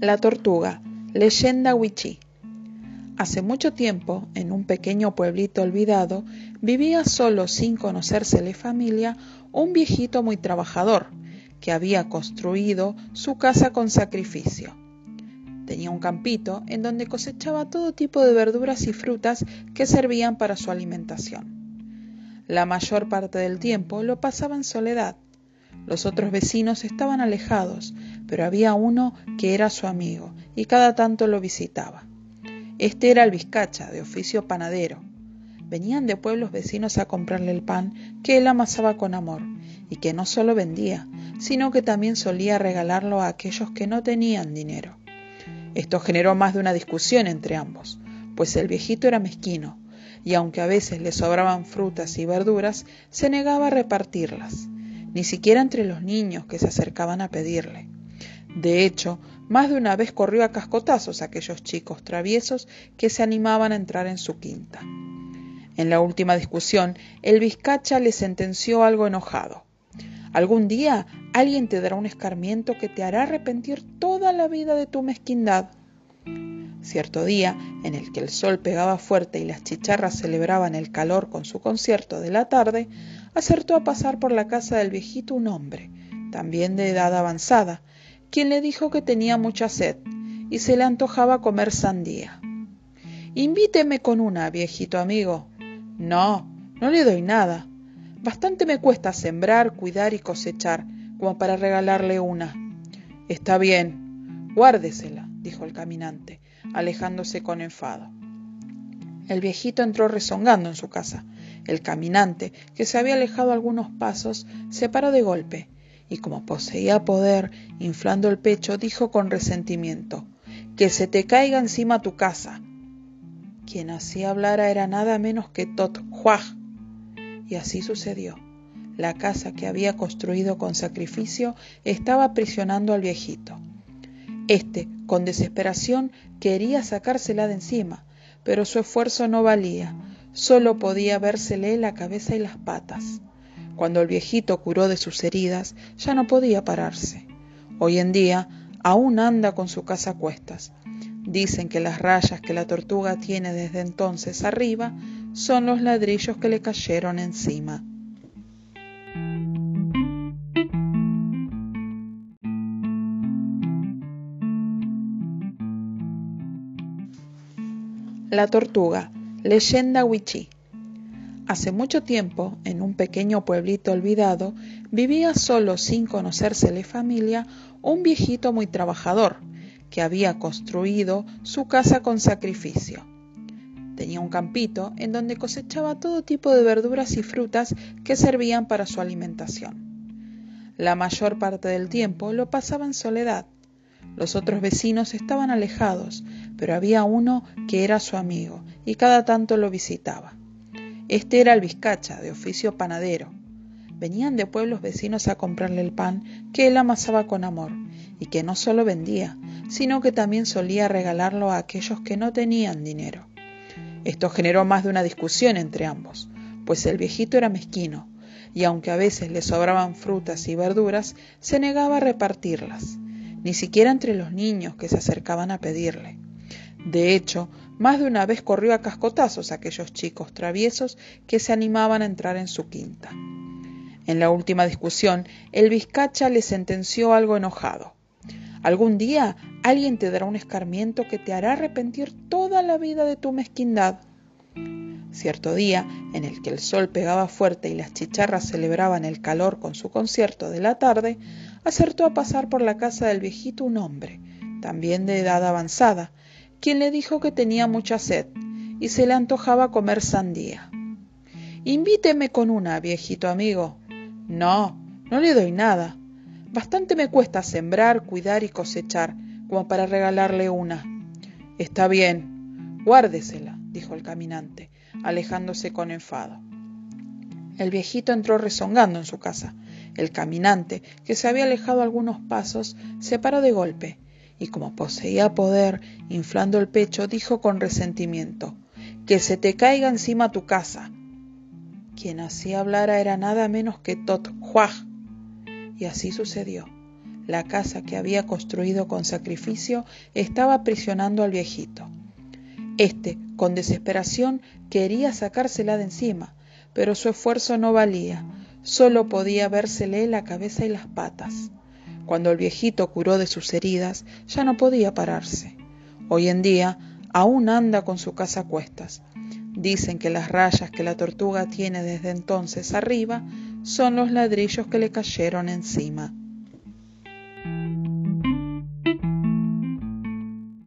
La tortuga, leyenda wichí. Hace mucho tiempo, en un pequeño pueblito olvidado, vivía solo sin conocérsele familia un viejito muy trabajador, que había construido su casa con sacrificio. Tenía un campito en donde cosechaba todo tipo de verduras y frutas que servían para su alimentación. La mayor parte del tiempo lo pasaba en soledad. Los otros vecinos estaban alejados, pero había uno que era su amigo y cada tanto lo visitaba. Este era el vizcacha, de oficio panadero. Venían de pueblos vecinos a comprarle el pan que él amasaba con amor y que no solo vendía, sino que también solía regalarlo a aquellos que no tenían dinero. Esto generó más de una discusión entre ambos, pues el viejito era mezquino, y aunque a veces le sobraban frutas y verduras, se negaba a repartirlas, ni siquiera entre los niños que se acercaban a pedirle. De hecho, más de una vez corrió a cascotazos a aquellos chicos traviesos que se animaban a entrar en su quinta. En la última discusión, el vizcacha le sentenció algo enojado. Algún día alguien te dará un escarmiento que te hará arrepentir toda la vida de tu mezquindad. Cierto día, en el que el sol pegaba fuerte y las chicharras celebraban el calor con su concierto de la tarde, acertó a pasar por la casa del viejito un hombre, también de edad avanzada, quien le dijo que tenía mucha sed y se le antojaba comer sandía. Invíteme con una, viejito amigo. No, no le doy nada. Bastante me cuesta sembrar, cuidar y cosechar como para regalarle una. Está bien, guárdesela, dijo el caminante, alejándose con enfado. El viejito entró rezongando en su casa. El caminante, que se había alejado algunos pasos, se paró de golpe y como poseía poder, inflando el pecho, dijo con resentimiento, que se te caiga encima tu casa. Quien así hablara era nada menos que Tot Juaj. Y así sucedió. La casa que había construido con sacrificio estaba aprisionando al viejito. Este, con desesperación, quería sacársela de encima, pero su esfuerzo no valía, solo podía vérsele la cabeza y las patas. Cuando el viejito curó de sus heridas, ya no podía pararse. Hoy en día aún anda con su casa a cuestas. Dicen que las rayas que la tortuga tiene desde entonces arriba son los ladrillos que le cayeron encima. La tortuga, leyenda wichí. Hace mucho tiempo, en un pequeño pueblito olvidado, vivía solo sin conocérsele familia un viejito muy trabajador, que había construido su casa con sacrificio. Tenía un campito en donde cosechaba todo tipo de verduras y frutas que servían para su alimentación. La mayor parte del tiempo lo pasaba en soledad. Los otros vecinos estaban alejados, pero había uno que era su amigo y cada tanto lo visitaba. Este era el vizcacha, de oficio panadero. Venían de pueblos vecinos a comprarle el pan que él amasaba con amor, y que no solo vendía, sino que también solía regalarlo a aquellos que no tenían dinero. Esto generó más de una discusión entre ambos, pues el viejito era mezquino, y aunque a veces le sobraban frutas y verduras, se negaba a repartirlas, ni siquiera entre los niños que se acercaban a pedirle. De hecho, más de una vez corrió a cascotazos a aquellos chicos traviesos que se animaban a entrar en su quinta. En la última discusión, el vizcacha le sentenció algo enojado. Algún día alguien te dará un escarmiento que te hará arrepentir toda la vida de tu mezquindad. Cierto día, en el que el sol pegaba fuerte y las chicharras celebraban el calor con su concierto de la tarde, acertó a pasar por la casa del viejito un hombre, también de edad avanzada, quien le dijo que tenía mucha sed y se le antojaba comer sandía. Invíteme con una, viejito amigo. No, no le doy nada. Bastante me cuesta sembrar, cuidar y cosechar como para regalarle una. Está bien, guárdesela, dijo el caminante, alejándose con enfado. El viejito entró rezongando en su casa. El caminante, que se había alejado algunos pasos, se paró de golpe y como poseía poder, inflando el pecho, dijo con resentimiento, que se te caiga encima tu casa. Quien así hablara era nada menos que Tot Juaj. Y así sucedió. la casa que había construido con sacrificio estaba aprisionando al viejito. Este, con desesperación, quería sacársela de encima, pero su esfuerzo no valía, solo podía vérsele la cabeza y las patas. Cuando el viejito curó de sus heridas, ya no podía pararse. Hoy en día aún anda con su casa a cuestas. Dicen que las rayas que la tortuga tiene desde entonces arriba son los ladrillos que le cayeron encima.